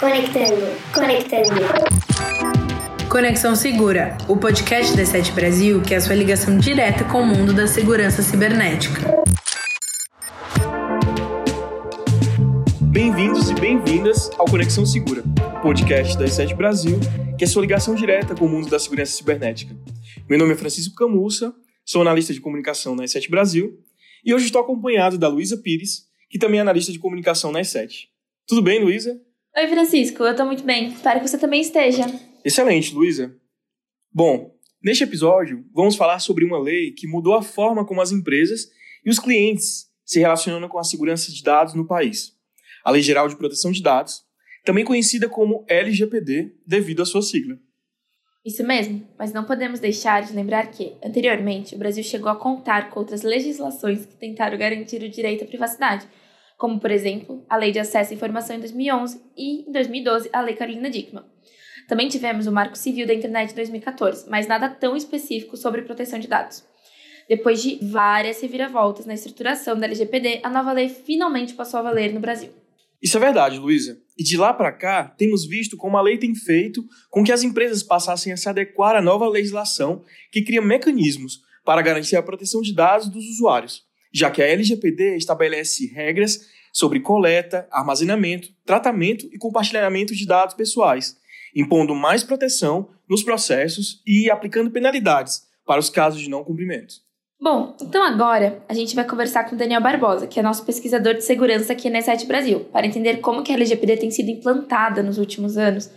Conectando, conectando. Conexão Segura, o podcast da Sete Brasil que é a sua ligação direta com o mundo da segurança cibernética. Bem-vindos e bem-vindas ao Conexão Segura, podcast da Sete Brasil que é a sua ligação direta com o mundo da segurança cibernética. Meu nome é Francisco Camussa, sou analista de comunicação na E7 Brasil e hoje estou acompanhado da Luísa Pires, que também é analista de comunicação na E7. Tudo bem, Luísa? Oi, Francisco, eu tô muito bem. Espero que você também esteja. Excelente, Luísa. Bom, neste episódio vamos falar sobre uma lei que mudou a forma como as empresas e os clientes se relacionam com a segurança de dados no país. A Lei Geral de Proteção de Dados, também conhecida como LGPD, devido à sua sigla. Isso mesmo, mas não podemos deixar de lembrar que, anteriormente, o Brasil chegou a contar com outras legislações que tentaram garantir o direito à privacidade, como, por exemplo, a Lei de Acesso à Informação em 2011 e, em 2012, a Lei Carolina Dickmann. Também tivemos o Marco Civil da Internet em 2014, mas nada tão específico sobre proteção de dados. Depois de várias reviravoltas na estruturação da LGPD, a nova lei finalmente passou a valer no Brasil. Isso é verdade, Luísa. E de lá para cá, temos visto como a lei tem feito com que as empresas passassem a se adequar à nova legislação que cria mecanismos para garantir a proteção de dados dos usuários já que a LGPD estabelece regras sobre coleta, armazenamento, tratamento e compartilhamento de dados pessoais, impondo mais proteção nos processos e aplicando penalidades para os casos de não cumprimento. Bom, então agora a gente vai conversar com Daniel Barbosa, que é nosso pesquisador de segurança aqui na E7 Brasil, para entender como que a LGPD tem sido implantada nos últimos anos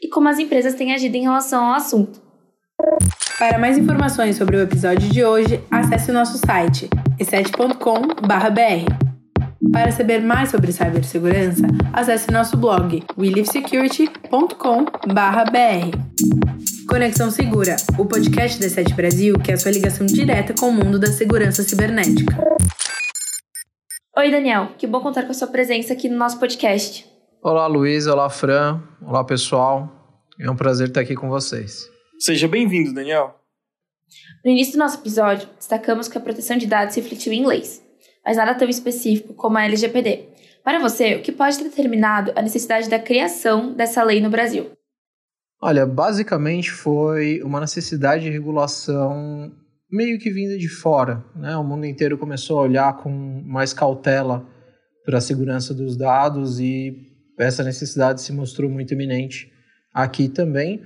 e como as empresas têm agido em relação ao assunto. Para mais informações sobre o episódio de hoje, acesse o nosso site e7.com.br. Para saber mais sobre cibersegurança, acesse nosso blog willivesecurity.com.br. Conexão Segura, o podcast da Sete Brasil que é a sua ligação direta com o mundo da segurança cibernética. Oi, Daniel. Que bom contar com a sua presença aqui no nosso podcast. Olá, Luiz. Olá, Fran. Olá, pessoal. É um prazer estar aqui com vocês. Seja bem-vindo, Daniel. No início do nosso episódio, destacamos que a proteção de dados refletiu em leis, mas nada tão específico como a LGPD. Para você, o que pode ter determinado a necessidade da criação dessa lei no Brasil? Olha, basicamente foi uma necessidade de regulação meio que vinda de fora. Né? O mundo inteiro começou a olhar com mais cautela para a segurança dos dados e essa necessidade se mostrou muito iminente aqui também.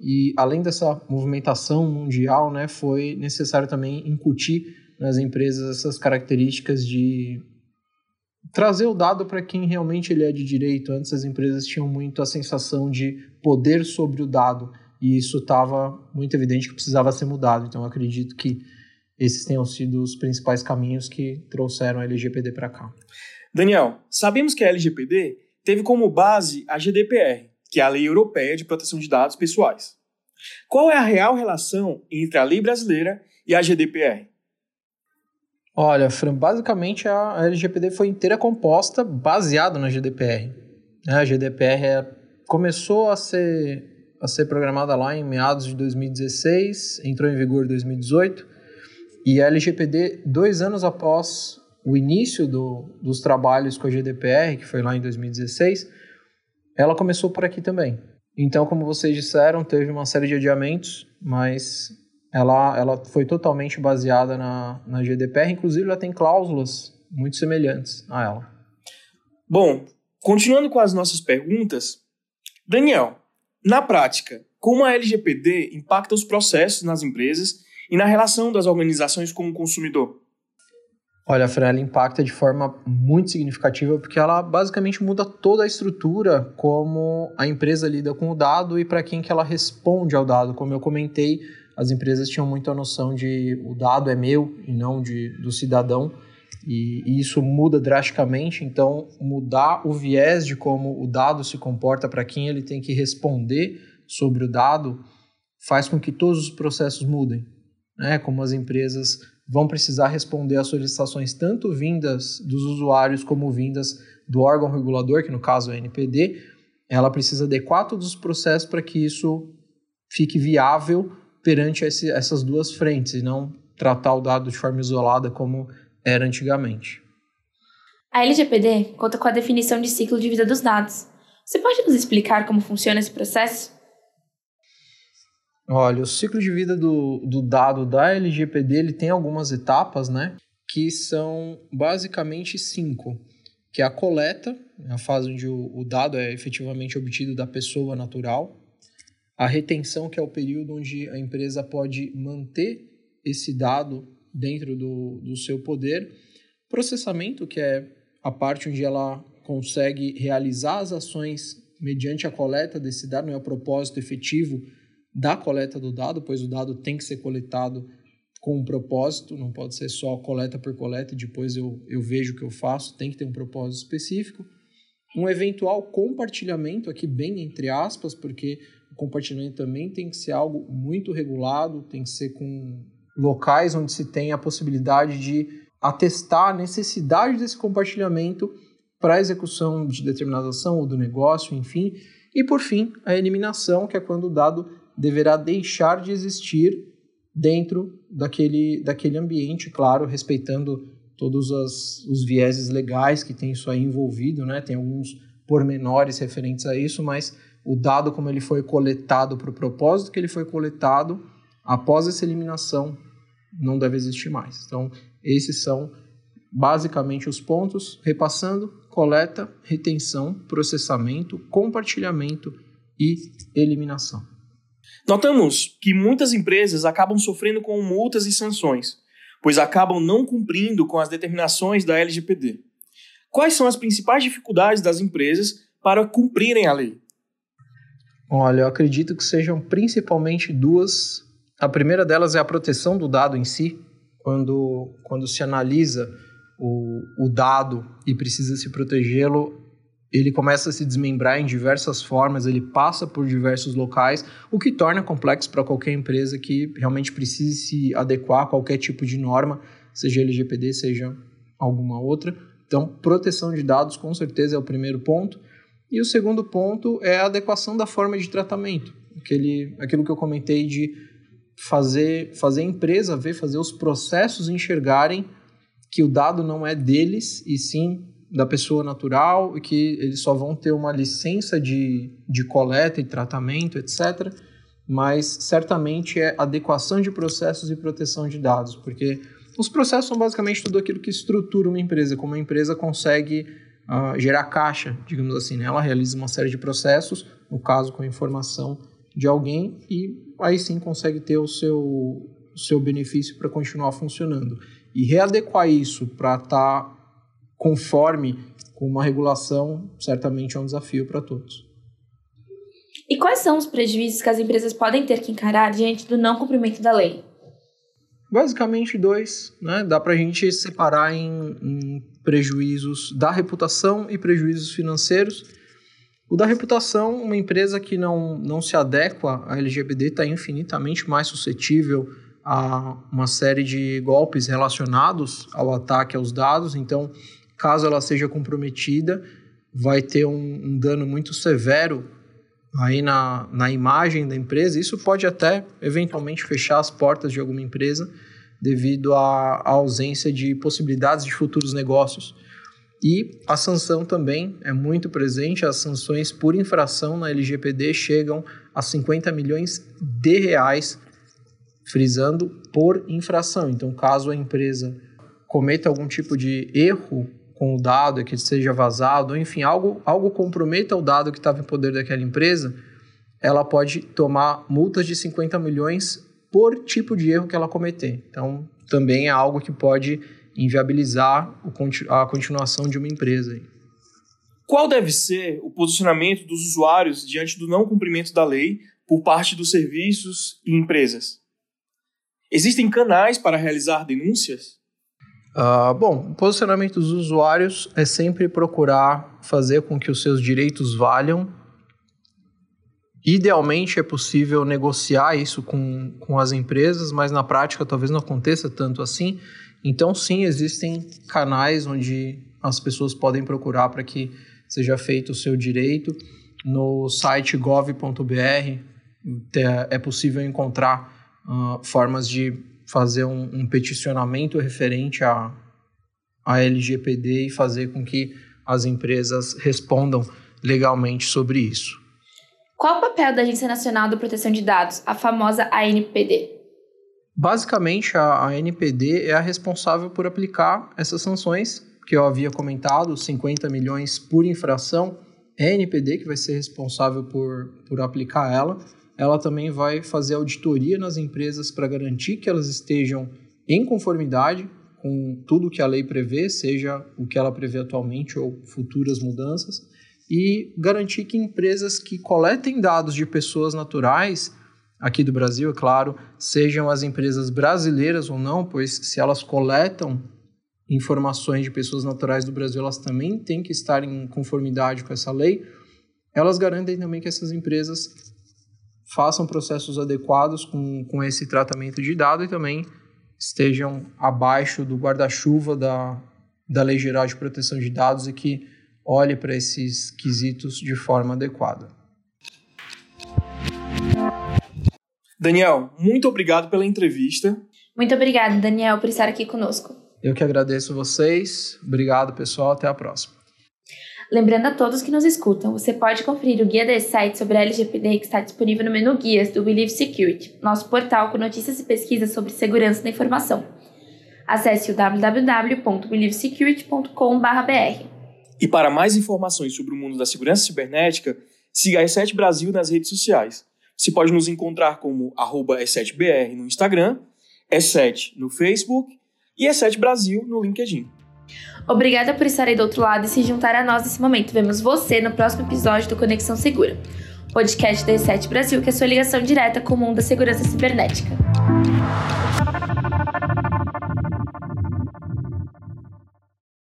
E além dessa movimentação mundial, né, foi necessário também incutir nas empresas essas características de trazer o dado para quem realmente ele é de direito. Antes as empresas tinham muito a sensação de poder sobre o dado e isso estava muito evidente que precisava ser mudado. Então acredito que esses tenham sido os principais caminhos que trouxeram a LGPD para cá. Daniel, sabemos que a LGPD teve como base a GDPR, que é a Lei Europeia de Proteção de Dados Pessoais. Qual é a real relação entre a lei brasileira e a GDPR? Olha, Fran, basicamente a LGPD foi inteira composta baseada na GDPR. Né, a GDPR é, começou a ser, a ser programada lá em meados de 2016, entrou em vigor em 2018, e a LGPD, dois anos após o início do, dos trabalhos com a GDPR, que foi lá em 2016, ela começou por aqui também. Então, como vocês disseram, teve uma série de adiamentos, mas ela, ela foi totalmente baseada na, na GDPR, inclusive ela tem cláusulas muito semelhantes a ela. Bom, continuando com as nossas perguntas, Daniel, na prática, como a LGPD impacta os processos nas empresas e na relação das organizações com o consumidor? Olha, Fran, ela impacta de forma muito significativa porque ela basicamente muda toda a estrutura como a empresa lida com o dado e para quem que ela responde ao dado. Como eu comentei, as empresas tinham muito a noção de o dado é meu e não de, do cidadão e, e isso muda drasticamente. Então, mudar o viés de como o dado se comporta para quem ele tem que responder sobre o dado faz com que todos os processos mudem. Né? Como as empresas vão precisar responder às solicitações tanto vindas dos usuários como vindas do órgão regulador, que no caso é a NPD, ela precisa adequar todos os processos para que isso fique viável perante esse, essas duas frentes e não tratar o dado de forma isolada como era antigamente. A LGPD conta com a definição de ciclo de vida dos dados. Você pode nos explicar como funciona esse processo? Olha, o ciclo de vida do, do dado da LGPD ele tem algumas etapas, né? Que são basicamente cinco, que é a coleta, a fase onde o, o dado é efetivamente obtido da pessoa natural, a retenção, que é o período onde a empresa pode manter esse dado dentro do, do seu poder, processamento, que é a parte onde ela consegue realizar as ações mediante a coleta desse dado, não é o propósito efetivo da coleta do dado, pois o dado tem que ser coletado com um propósito, não pode ser só coleta por coleta e depois eu, eu vejo o que eu faço, tem que ter um propósito específico. Um eventual compartilhamento, aqui bem entre aspas, porque o compartilhamento também tem que ser algo muito regulado, tem que ser com locais onde se tem a possibilidade de atestar a necessidade desse compartilhamento para a execução de determinada ação ou do negócio, enfim. E por fim, a eliminação, que é quando o dado deverá deixar de existir dentro daquele, daquele ambiente, claro, respeitando todos as, os vieses legais que tem isso aí envolvido, né? Tem alguns pormenores referentes a isso, mas o dado como ele foi coletado para o propósito que ele foi coletado, após essa eliminação, não deve existir mais. Então, esses são basicamente os pontos, repassando, coleta, retenção, processamento, compartilhamento e eliminação. Notamos que muitas empresas acabam sofrendo com multas e sanções, pois acabam não cumprindo com as determinações da LGPD. Quais são as principais dificuldades das empresas para cumprirem a lei? Olha, eu acredito que sejam principalmente duas. A primeira delas é a proteção do dado em si, quando, quando se analisa o, o dado e precisa se protegê-lo, ele começa a se desmembrar em diversas formas, ele passa por diversos locais, o que torna complexo para qualquer empresa que realmente precise se adequar a qualquer tipo de norma, seja LGPD, seja alguma outra. Então, proteção de dados com certeza é o primeiro ponto. E o segundo ponto é a adequação da forma de tratamento, aquele, aquilo que eu comentei de fazer, fazer a empresa ver, fazer os processos enxergarem que o dado não é deles e sim da pessoa natural e que eles só vão ter uma licença de, de coleta e tratamento, etc. Mas certamente é adequação de processos e proteção de dados, porque os processos são basicamente tudo aquilo que estrutura uma empresa, como a empresa consegue uh, gerar caixa, digamos assim. Né? Ela realiza uma série de processos, no caso com a informação de alguém, e aí sim consegue ter o seu, o seu benefício para continuar funcionando. E readequar isso para estar tá conforme com uma regulação, certamente é um desafio para todos. E quais são os prejuízos que as empresas podem ter que encarar diante do não cumprimento da lei? Basicamente dois, né? Dá para a gente separar em, em prejuízos da reputação e prejuízos financeiros. O da reputação, uma empresa que não, não se adequa à LGPD está infinitamente mais suscetível a uma série de golpes relacionados ao ataque aos dados. Então, caso ela seja comprometida, vai ter um, um dano muito severo aí na, na imagem da empresa. Isso pode até eventualmente fechar as portas de alguma empresa devido à, à ausência de possibilidades de futuros negócios. E a sanção também é muito presente, as sanções por infração na LGPD chegam a 50 milhões de reais, frisando por infração. Então, caso a empresa cometa algum tipo de erro com o dado, que seja vazado, enfim, algo, algo comprometa o dado que estava em poder daquela empresa, ela pode tomar multas de 50 milhões por tipo de erro que ela cometer. Então, também é algo que pode inviabilizar a continuação de uma empresa. Qual deve ser o posicionamento dos usuários diante do não cumprimento da lei por parte dos serviços e empresas? Existem canais para realizar denúncias? Uh, bom, o posicionamento dos usuários é sempre procurar fazer com que os seus direitos valham Idealmente é possível negociar isso com, com as empresas, mas na prática talvez não aconteça tanto assim. Então, sim, existem canais onde as pessoas podem procurar para que seja feito o seu direito. No site gov.br é possível encontrar uh, formas de fazer um, um peticionamento referente à, à LGPD e fazer com que as empresas respondam legalmente sobre isso. Qual o papel da Agência Nacional de Proteção de Dados, a famosa ANPD? Basicamente, a ANPD é a responsável por aplicar essas sanções que eu havia comentado, 50 milhões por infração. É a ANPD que vai ser responsável por, por aplicar ela. Ela também vai fazer auditoria nas empresas para garantir que elas estejam em conformidade com tudo que a lei prevê, seja o que ela prevê atualmente ou futuras mudanças e garantir que empresas que coletem dados de pessoas naturais, aqui do Brasil, é claro, sejam as empresas brasileiras ou não, pois se elas coletam informações de pessoas naturais do Brasil, elas também têm que estar em conformidade com essa lei. Elas garantem também que essas empresas façam processos adequados com, com esse tratamento de dado e também estejam abaixo do guarda-chuva da, da Lei Geral de Proteção de Dados e que olhe para esses quesitos de forma adequada. Daniel, muito obrigado pela entrevista. Muito obrigada, Daniel, por estar aqui conosco. Eu que agradeço vocês. Obrigado, pessoal. Até a próxima. Lembrando a todos que nos escutam, você pode conferir o guia desse site sobre a LGPD que está disponível no menu Guias do Believe Security, nosso portal com notícias e pesquisas sobre segurança da informação. Acesse o www.believesecurity.com.br. E para mais informações sobre o mundo da segurança cibernética, siga a E7 Brasil nas redes sociais. Você pode nos encontrar como E7BR no Instagram, E7 no Facebook e E7 Brasil no LinkedIn. Obrigada por estar aí do outro lado e se juntar a nós nesse momento. Vemos você no próximo episódio do Conexão Segura, podcast da E7 Brasil, que é sua ligação direta com o mundo da segurança cibernética.